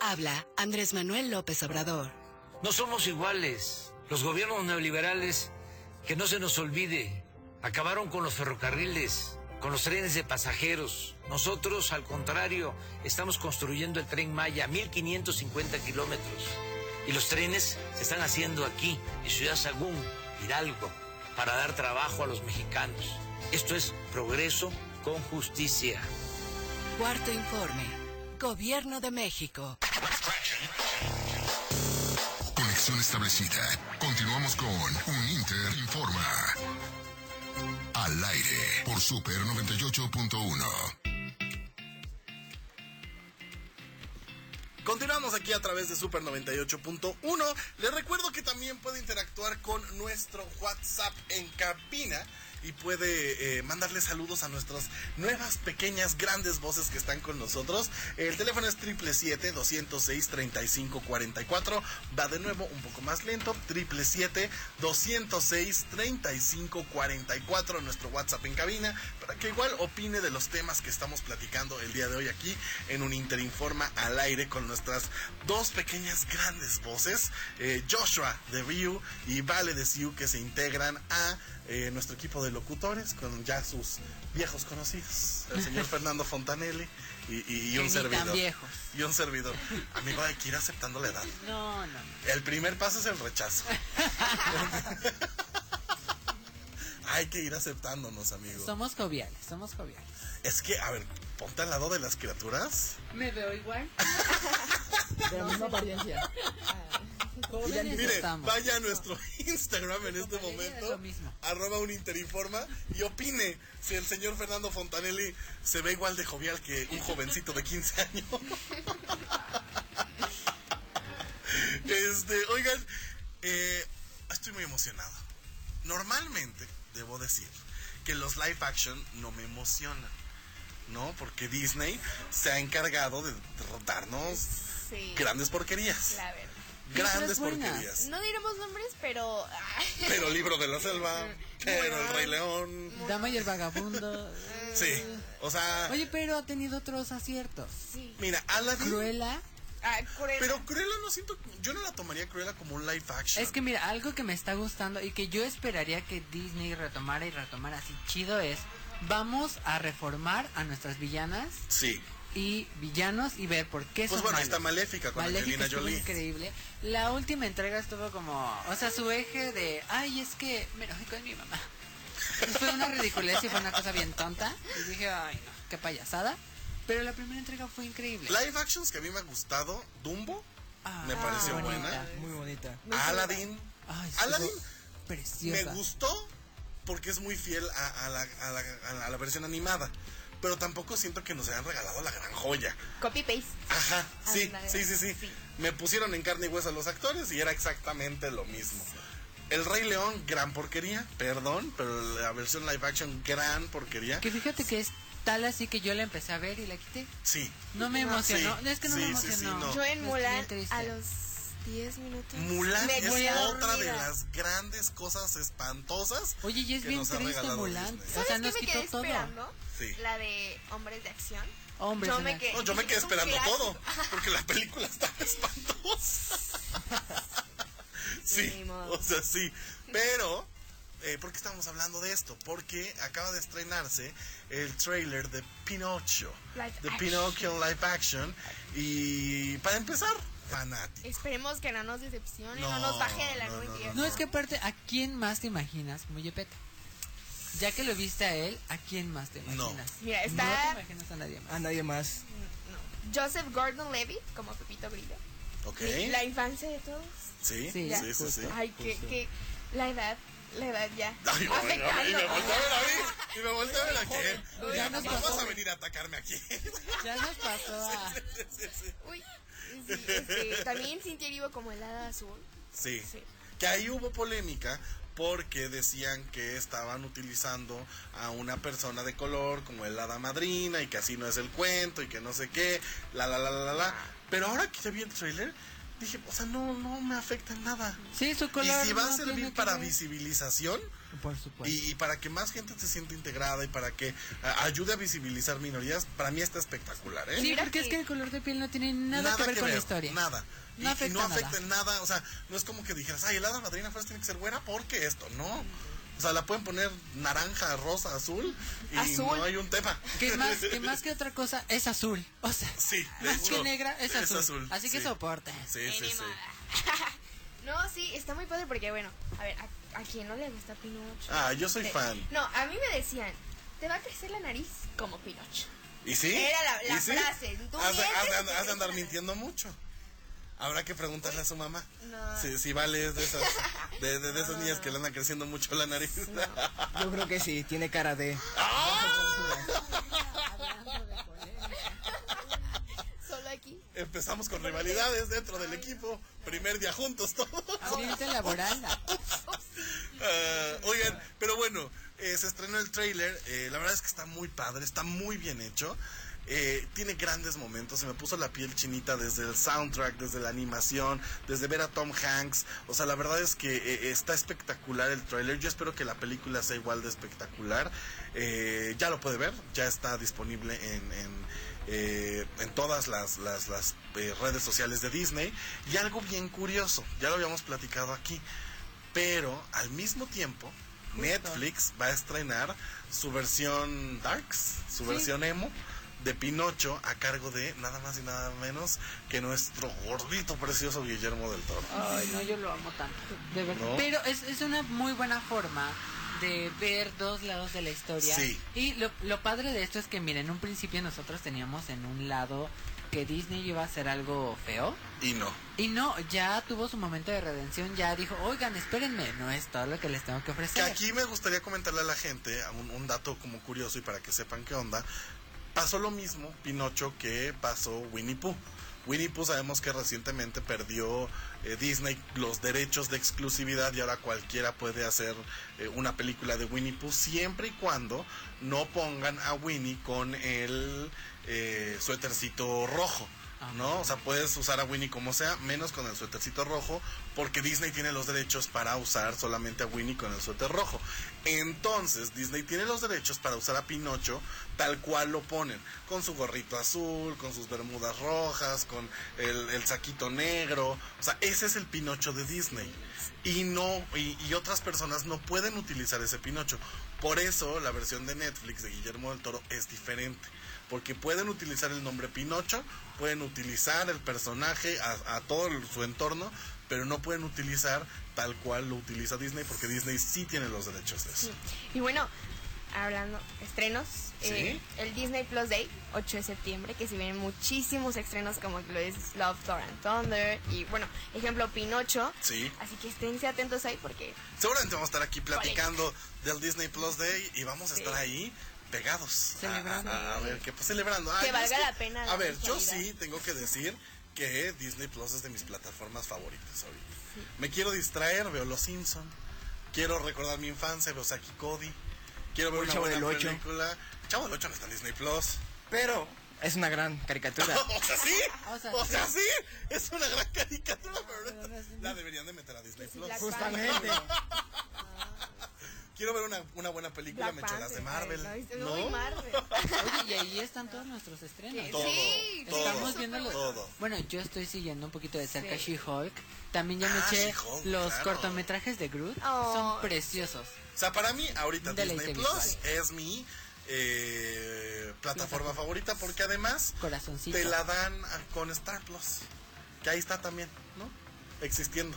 Habla Andrés Manuel López Obrador. No somos iguales. Los gobiernos neoliberales, que no se nos olvide, acabaron con los ferrocarriles, con los trenes de pasajeros. Nosotros, al contrario, estamos construyendo el tren Maya, 1550 kilómetros. Y los trenes se están haciendo aquí, en Ciudad Sagún, Hidalgo, para dar trabajo a los mexicanos. Esto es progreso con justicia. Cuarto informe. Gobierno de México. Conexión establecida. Continuamos con Un Inter Informa. Al aire por Super 98.1. Continuamos aquí a través de Super 98.1. Les recuerdo que también puede interactuar con nuestro WhatsApp en cabina y puede eh, mandarle saludos a nuestras nuevas pequeñas grandes voces que están con nosotros. El teléfono es 777-206-3544. Va de nuevo un poco más lento. 777-206-3544. Nuestro WhatsApp en cabina. Para que igual opine de los temas que estamos platicando el día de hoy aquí en un Interinforma al aire con nuestras dos pequeñas grandes voces. eh, Joshua de Ryu y Vale de Siu que se integran a eh, nuestro equipo de locutores con ya sus viejos conocidos, el señor Fernando Fontanelli y, y- y Que un servidor. viejos. Y un servidor. Amigo, hay que ir aceptando la edad. No, no. El primer paso es el rechazo. [LAUGHS] hay que ir aceptándonos, amigos. Somos joviales, somos joviales. Es que, a ver, ponte al lado de las criaturas. ¿Me veo igual? [LAUGHS] De la misma apariencia. Mire, vaya a nuestro [LAUGHS] Instagram en este es momento, arroba un interinforma, y opine si el señor Fernando Fontanelli se ve igual de jovial que un jovencito de 15 años. [LAUGHS] Este, oigan, eh, estoy muy emocionado. Normalmente, debo decir, que los live action no me emocionan, ¿no? Porque Disney se ha encargado de darnos Sí. grandes porquerías. La verdad. Grandes porquerías. No diremos nombres, pero. Pero Libro de la Selva, pero El Rey León. Dama y el vagabundo. [LAUGHS] Sí, o sea, Oye, pero ha tenido otros aciertos. mira, Aladdin. Cruella. Ah, Cruella. Pero Cruella no siento, yo no la tomaría Cruella como un live action. Es que mira, algo que me está gustando y que yo esperaría que Disney retomara y retomara así chido es, vamos a reformar a nuestras villanas Sí. Y villanos y ver por qué Pues son bueno, malos. está Maléfica con Maléfica Angelina Jolie. increíble. La última entrega estuvo como, o sea, su eje de, ay, es que me enojé con mi mamá. fue una ridiculez y fue una cosa bien tonta. Y dije, ay, no, qué payasada. Pero la primera entrega fue increíble. Live actions que a mí me ha gustado, Dumbo, Ah, me pareció bonita. buena. Muy bonita. Aladdin, Ay, Aladdin preciosa. me gustó porque es muy fiel a, a la, a la- a la- a la versión animada. Pero tampoco siento que nos hayan regalado la gran joya. Copy paste. Ajá, sí, Ándale. sí, sí, sí, Me pusieron en carne y hueso a los actores y era exactamente lo mismo. El Rey León, gran porquería, perdón, pero la versión live action, gran porquería. Que fíjate que es tal así que yo la empecé a ver y la quité. Sí. No me emocionó. sí, No, es que no sí, me sí, sí, emocionó. no. Yo en Mulan a los 10 minutos. Mulan me es otra de las grandes cosas espantosas. Oye, y es que bien triste Mulan. Disney. O ¿Sabes sea, nos quitó todo. esperando? Sí. La de Hombres de Acción. Hombres Yo en me quedé. No, yo me quedé esperando clásico. todo, [LAUGHS] porque la película está espantosa. sí, o sea, sí. Pero, eh, ¿por qué estamos hablando de esto? Porque acaba de estrenarse el trailer de Pinocho. Live de action. Pinocchio en live action. Y para empezar, fanático. Esperemos que no nos decepcione, no, No, nos baje de la no, nube. no. No, es que aparte, ¿a quién más te imaginas como Yepeto? Ya que lo viste a él, ¿a quién más te No. imaginas? Mira, No está- te imaginas a nadie más. A nadie más. Joseph Gordon Levitt como Pepito Grillo. Ok. La infancia de todos. Sí, sí, Sí, sí, sí. Ay, que, que la edad, la edad ya. Ay, no, y me- y me volteó a ver a mí. Y me volteó a ver a quién. Ya nos ¿Cómo pasó. vas a venir a atacarme aquí? Ya nos pasó [LAUGHS] a... Sí, sí. Uy, sí, este, también Cintia Erivo como el hada azul. Sí. Sí. Que ahí hubo polémica porque decían que estaban utilizando a una persona de color como el hada madrina y que así no es el cuento y que no sé qué, la la la la la la. Pero ahora que ya vi el trailer, dije, o sea, no, no me afecta en nada. Sí, su color. y si va a no servir para ver. visibilización Por supuesto. y, y para que más gente se sienta integrada y para que a- ayude a visibilizar minorías, para mí está espectacular, ¿eh? Sí, porque es que el color de piel no tiene nada, que ver con la historia. Nada. Y, No y afecta no nada. afecta en nada. O sea, no es como que dijeras, ay, el hada madrina fuerza tiene que ser buena porque esto. No. O sea, la pueden poner naranja, rosa, azul y Azul. no hay un tema. Que más, [LAUGHS] que más que otra cosa es azul. O sea, Sí, más que negra es es azul. Así que sí. soporta. Sí, sí, sí. [LAUGHS] No, sí, está muy padre porque, bueno, a ver, ¿a, a quién no le gusta Pinocho? Ah, yo soy fan. No, a mí me decían, te va a crecer la nariz como Pinocho. ¿Y sí? Era la- la ¿Y sí? frase, tú Has de, has y has andar mintiendo mucho. Habrá que preguntarle a su mamá. No. Si, si vale es de esas, [LAUGHS] de, de- de esas niñas que le andan creciendo mucho la nariz. [LAUGHS] Yo creo que sí, tiene cara de. [LAUGHS] Solo aquí. Empezamos con rivalidades dentro del equipo. Primer día juntos todos. Ambiente laboral. Ah, oigan, pero bueno, eh, se estrenó el trailer. eh, la verdad es que está muy padre, está muy bien hecho. Eh, tiene grandes momentos. Se me puso la piel chinita desde el soundtrack, desde la animación, desde ver a Tom Hanks. O sea, la verdad es que eh, está espectacular el trailer. Yo espero que la película sea igual de espectacular. Eh, ya lo puede ver, ya está disponible en, en, eh, en todas las, las, las, eh, redes sociales de Disney. Y algo bien curioso, ya lo habíamos platicado aquí. Pero al mismo tiempo, Netflix va a estrenar su versión Darks, su Sí. versión emo de Pinocho a cargo de nada más y nada menos que nuestro gordito precioso Guillermo del Toro. Ay, no, yo lo amo tanto. De verdad. ¿No? Pero es, es una muy buena forma de ver dos lados de la historia. Sí. Y lo, lo padre de esto es que, miren, en un principio nosotros teníamos en un lado que Disney iba a hacer algo feo. Y no. Y no, ya tuvo su momento de redención, ya dijo, oigan, espérenme, no es todo lo que les tengo que Que ofrecer. aquí me gustaría comentarle a la gente un, un dato como curioso y para que sepan qué onda. Pasó lo mismo Pinocho que pasó Winnie Pooh. Winnie Pooh sabemos que recientemente perdió eh, Disney los derechos de exclusividad y ahora cualquiera puede hacer eh, una película de Winnie Pooh siempre y cuando no pongan a Winnie con el eh, suétercito rojo. ¿No? O sea, puedes usar a Winnie como sea, menos con el suétercito rojo, porque Disney tiene los derechos para usar solamente a Winnie con el suéter rojo. Entonces, Disney tiene los derechos para usar a Pinocho tal cual lo ponen, con su gorrito azul, con sus bermudas rojas, con el, saquito negro. O sea, ese es el Pinocho de Disney. Y no, y otras personas no pueden utilizar ese Pinocho. Por eso la versión de Netflix de Guillermo del Toro es diferente. Porque pueden utilizar el nombre Pinocho, pueden utilizar el personaje a, a todo el- su entorno, pero no pueden utilizar tal cual lo utiliza Disney, porque Disney sí tiene los derechos de eso. Y bueno, hablando estrenos, Sí. eh, el Disney Plus Day, 8 de septiembre, que se vienen muchísimos estrenos como lo es Love, Thor and Thunder y bueno, ejemplo Pinocho. Sí. Así que esténse atentos ahí porque Seguramente vamos a estar aquí platicando del Disney Plus Day y vamos a estar ahí pegados. A- Celebrando. A, a ver, que pues celebrando. Que valga es la pena la A ver, yo sí tengo que decir que Disney Plus es de mis plataformas favoritas ahorita. Me quiero distraer, veo Los Simpson. Quiero recordar mi infancia, veo Saki Cody. Quiero ver una Chavo buena del Ocho. película. Chavo del 8 no está en Disney Plus. Pero es una gran caricatura. [LAUGHS] o sea, sí. [LAUGHS] O sea, O sea, sí. sí. Es una gran caricatura, pero no la deberían de meter a Disney Plus. Justamente. Quiero ver una, una buena película, me echo las de Marvel. ¿no? Marvel. Oye, y ahí están todos nuestros estrenos. Todo, Sí, todo, Estamos viendo los... todo. Bueno, yo estoy siguiendo un poquito de cerca Sí. She-Hulk. También ya me Ah, eché los claro. cortometrajes de Groot. Oh. Son preciosos. O sea, para mí, ahorita deleite Disney Plus visual. es mi eh, plataforma favorita porque además Corazoncito. te la dan a- con Star Plus. Que ahí está también, ¿no? Existiendo.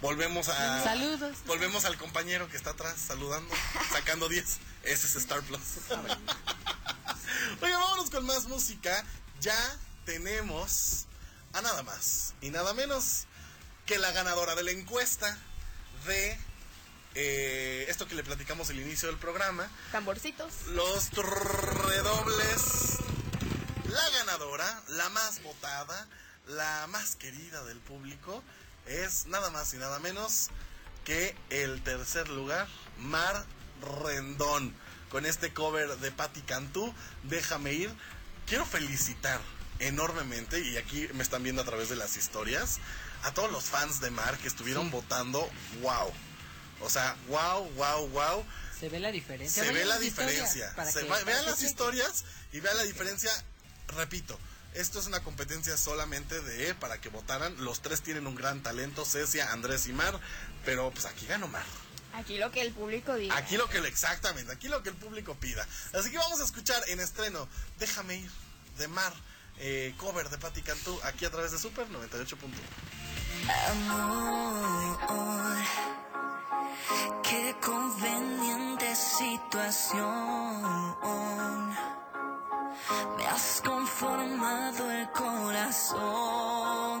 Volvemos a. Saludos. Volvemos al compañero que está atrás saludando, sacando 10. Ese es Star Plus. Oye, vámonos con más música. Ya tenemos a nada más y nada menos que la ganadora de la encuesta de eh, esto que le platicamos al inicio del programa. Tamborcitos. Los redobles. La ganadora, la más votada, la más querida del público, es nada más y nada menos que el tercer lugar, Mar Rendón. Con este cover de Patti Cantú, Déjame ir. Quiero felicitar enormemente, y aquí me están viendo a través de las historias, a todos los fans de Mar que estuvieron votando, wow. O sea, wow, wow, wow. Se ve la diferencia. Se ve la diferencia. para Se que- va- para vean las historias y vean la diferencia. Repito, esto es una competencia solamente de para que votaran. Los tres tienen un gran talento, Cecia, Andrés y Mar, pero pues aquí ganó Mar. Aquí lo que el público diga. Aquí lo que exactamente, aquí lo que el público pida. Así que vamos a escuchar en estreno Déjame ir de Mar, eh, cover de Patti Cantú, aquí a través de Super 98.1. Amor, qué conveniente situación. Me has conformado el corazón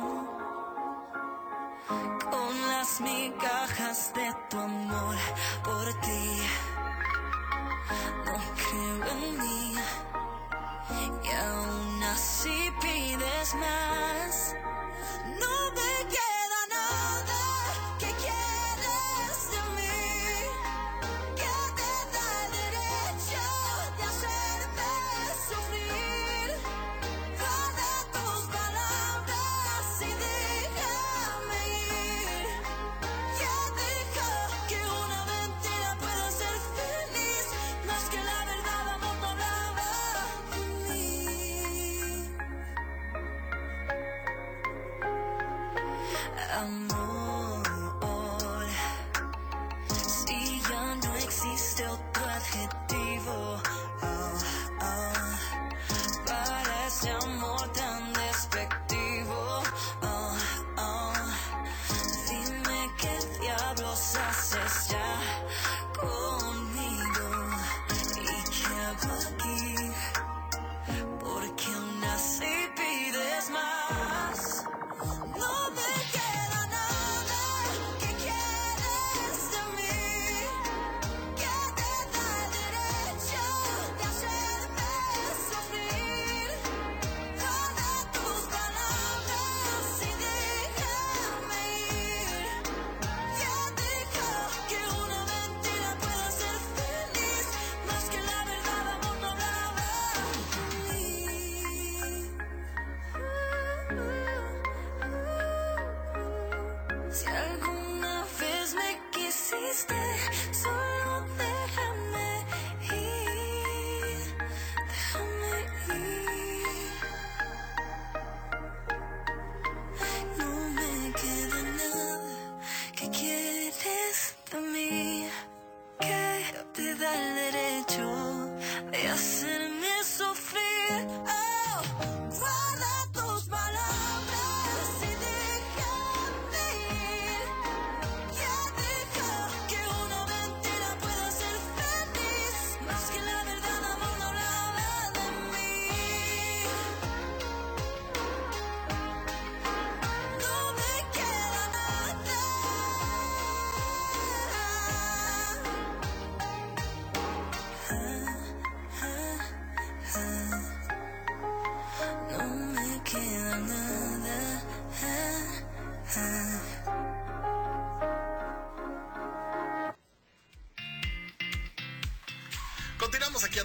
con las migajas de tu amor por ti. No creo en mí y aún así pides más.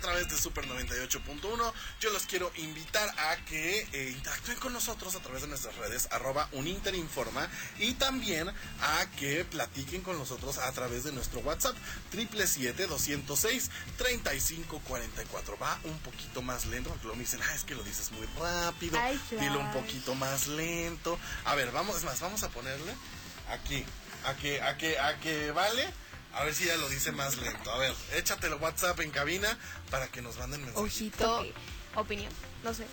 Través de Super 98.1. Yo los quiero invitar a que eh, interactúen con nosotros a través de nuestras redes, arroba uninterinforma, y también a que platiquen con nosotros a través de nuestro WhatsApp, 777-206-3544. Va un poquito más lento, porque luego me dicen, ah, es que lo dices muy rápido, Ay, dilo un poquito más lento. A ver, vamos, es más, vamos a ponerle aquí, a que, a que, a que vale. A ver si ya lo dice más lento. A ver, échate el WhatsApp en cabina para que nos manden mensajes. Ojito, opinión, no sé.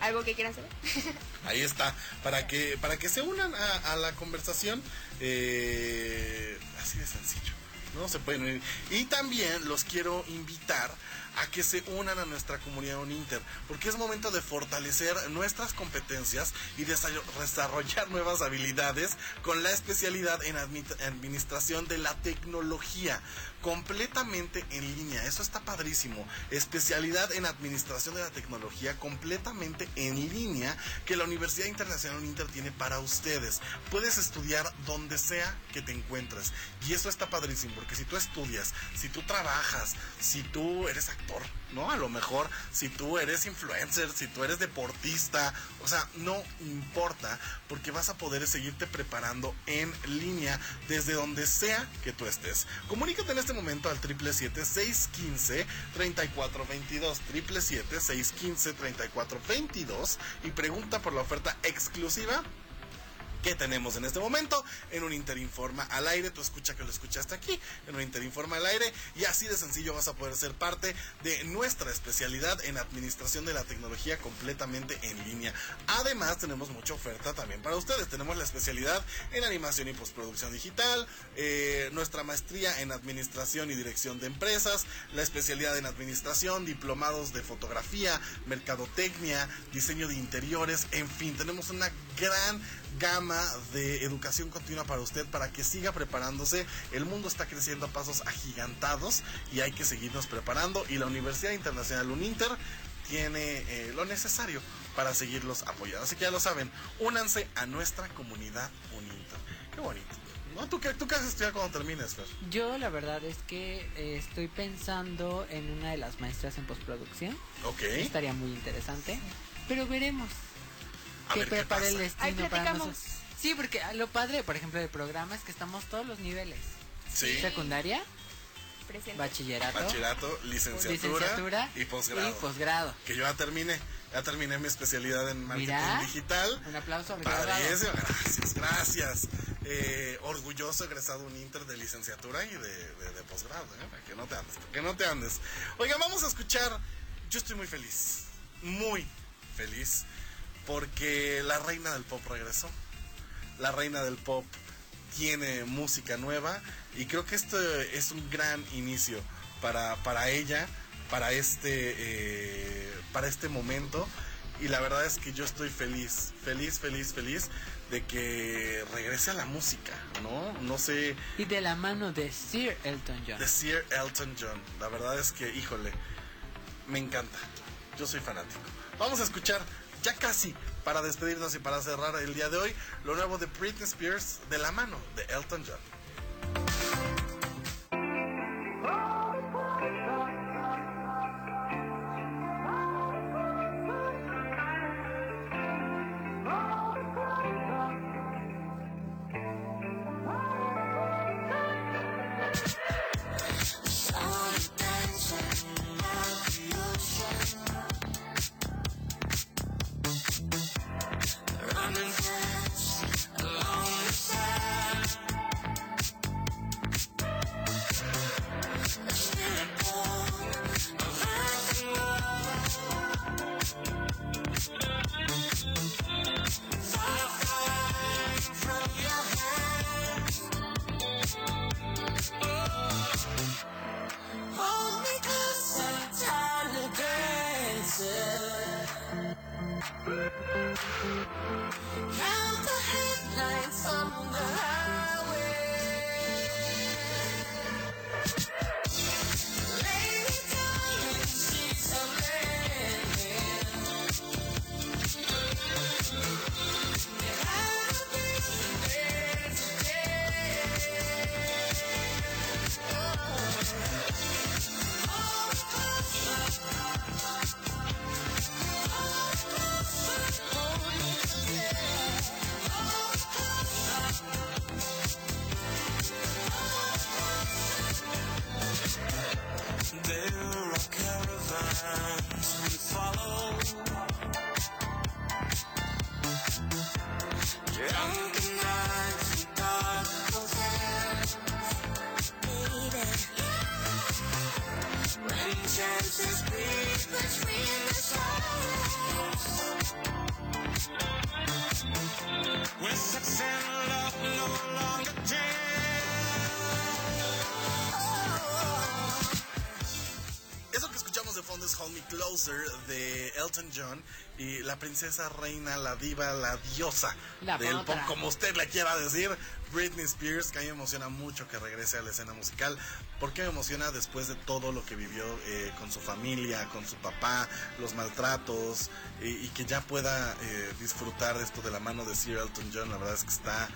¿Algo que quieran saber? [LAUGHS] Ahí está, para que, para que se unan a, a la conversación, eh, así de sencillo. No se pueden. Y también los quiero invitar a que se unan a nuestra comunidad Uninter, porque es momento de fortalecer nuestras competencias y desa- desarrollar nuevas habilidades con la especialidad en admi- administración de la tecnología, completamente en línea. Eso está padrísimo. Especialidad en administración de la tecnología completamente en línea que la Universidad Internacional Uninter tiene para ustedes. Puedes estudiar donde sea que te encuentres. Y eso está padrísimo, porque si tú estudias, si tú trabajas, si tú eres actor, ¿no? A lo mejor si tú eres influencer, si tú eres deportista, o sea, no importa, porque vas a poder seguirte preparando en línea desde donde sea que tú estés. Comunícate en este momento al 777-615-3422, 777-615-3422 y pregunta por la oferta exclusiva que tenemos en este momento en un Interinforma al aire. Tú escucha que lo escuchaste aquí en un Interinforma al aire y así de sencillo vas a poder ser parte de nuestra especialidad en administración de la tecnología completamente en línea. Además tenemos mucha oferta también para ustedes. Tenemos la especialidad en animación y postproducción digital, eh, nuestra maestría en administración y dirección de empresas, la especialidad en administración, diplomados de fotografía, mercadotecnia, diseño de interiores, en fin, tenemos una gran gama de educación continua para usted para que siga preparándose. El mundo está creciendo a pasos agigantados y hay que seguirnos preparando y la Universidad Internacional Uninter tiene eh, lo necesario para seguirlos apoyando. Así que ya lo saben, únanse a nuestra comunidad Uninter. Qué bonito. ¿No? ¿Tú, qué, ¿Tú qué vas a estudiar cuando termines, Fer? Yo la verdad es que eh, estoy pensando en una de las maestras en postproducción. Ok. Estaría muy interesante. Pero veremos Ver qué prepara el Ahí destino para platicamos. nosotros. Sí, porque lo padre, por ejemplo, del programa es que estamos todos los niveles. Sí. Secundaria, Presente. bachillerato, Bachillerato, licenciatura, licenciatura y posgrado. y posgrado. Que yo ya terminé. Ya terminé mi especialidad en marketing digital. Un aplauso al. Padrísimo, gracias, gracias. Eh, orgulloso egresado un inter de licenciatura y de, de- de posgrado, ¿eh? Para que no te andes, para que no te andes. Oiga, vamos a escuchar. Yo estoy muy feliz, muy feliz, porque la reina del pop regresó. La reina del pop tiene música nueva y creo que esto es un gran inicio para, para ella, para este, eh, para este momento. Y la verdad es que yo estoy feliz, feliz, feliz, feliz de que regrese a la música, ¿no? No sé, Y de la mano de Sir Elton John. de Sir Elton John. La verdad es que, híjole, me encanta. Yo soy fanático. Vamos a escuchar ya casi para despedirnos y para cerrar el día de hoy lo nuevo de Britney Spears de la mano de Elton John. Hey! Y la princesa reina, la diva, la diosa La del pop, como usted la quiera decir, Britney Spears, que a mí me emociona mucho que regrese a la escena musical. porque me emociona después de todo lo que vivió eh, con su familia, con su papá, los maltratos, y, y que ya pueda eh, disfrutar de esto de la mano de Sir Elton John? La verdad es que está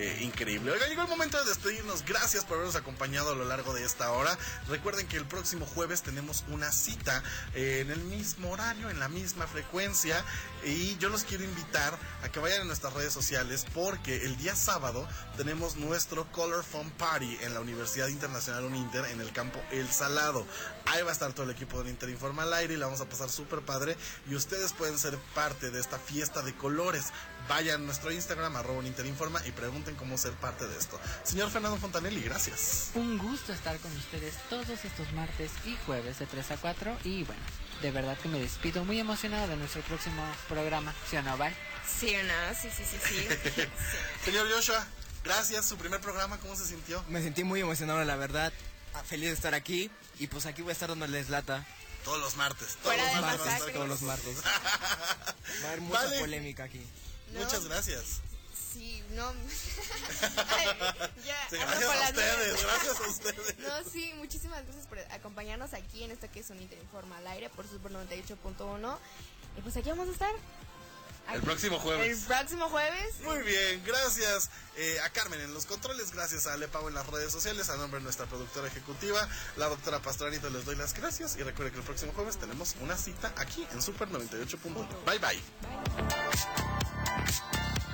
eh, increíble. Oiga, llegó el momento de despedirnos. Gracias por habernos acompañado a lo largo de esta hora. Recuerden que el próximo jueves tenemos una cita eh, en el mismo horario, en la misma frecuencia. Y yo los quiero invitar a que vayan a nuestras redes sociales porque el día sábado tenemos nuestro Color Fun Party en la Universidad Internacional Uninter en el campo El Salado. Ahí va a estar todo el equipo del Inter Informa al aire y la vamos a pasar súper padre. Y ustedes pueden ser parte de esta fiesta de colores. Vayan a nuestro Instagram, arroba Interinforma, y pregunten cómo ser parte de esto. Señor Fernando Fontanelli, gracias. Un gusto estar con ustedes todos estos martes y jueves de 3 a 4. Y bueno, de verdad que me despido muy emocionado de nuestro próximo programa. ¿Sí o no, Val? Sí o no, sí, sí, sí, [LAUGHS] sí. Señor Joshua, gracias. Su primer programa, ¿cómo se sintió? Me sentí muy emocionado, la verdad. Ah, Feliz de estar aquí. Y pues aquí voy a estar dándoles lata. Todos los martes. Todos Fuera los martes. Todos los martes. Va a haber mucha Vale. polémica aquí. No. Muchas gracias. Sí, no. [LAUGHS] Ay, ya, Sí, gracias a ustedes, gracias a ustedes. No, sí, muchísimas gracias por acompañarnos aquí en esto que es un Interinforma al aire por Super 98.1. Y pues aquí vamos a estar. El próximo jueves. El próximo jueves. Muy bien, gracias eh, a Carmen en los controles, gracias a Ale Pau en las redes sociales, a nombre de nuestra productora ejecutiva, la doctora Pastranito, les doy las gracias y recuerden que el próximo jueves tenemos una cita aquí en Super 98.1. Bye bye. When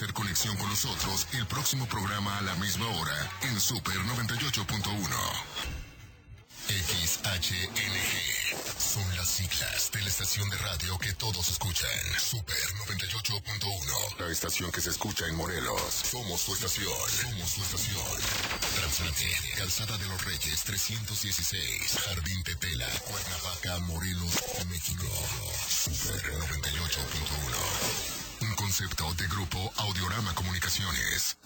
Establecer conexión con nosotros el próximo programa a la misma hora en Super 98.1. XHNG son las siglas de la estación de radio que todos escuchan. Super 98.1. La estación que se escucha en Morelos. Somos tu estación. Somos tu estación. Transmite Calzada de los Reyes 316. Jardín Tetela. Cuernavaca, Morelos, México. Super 98.1. De grupo Audiorama Comunicaciones.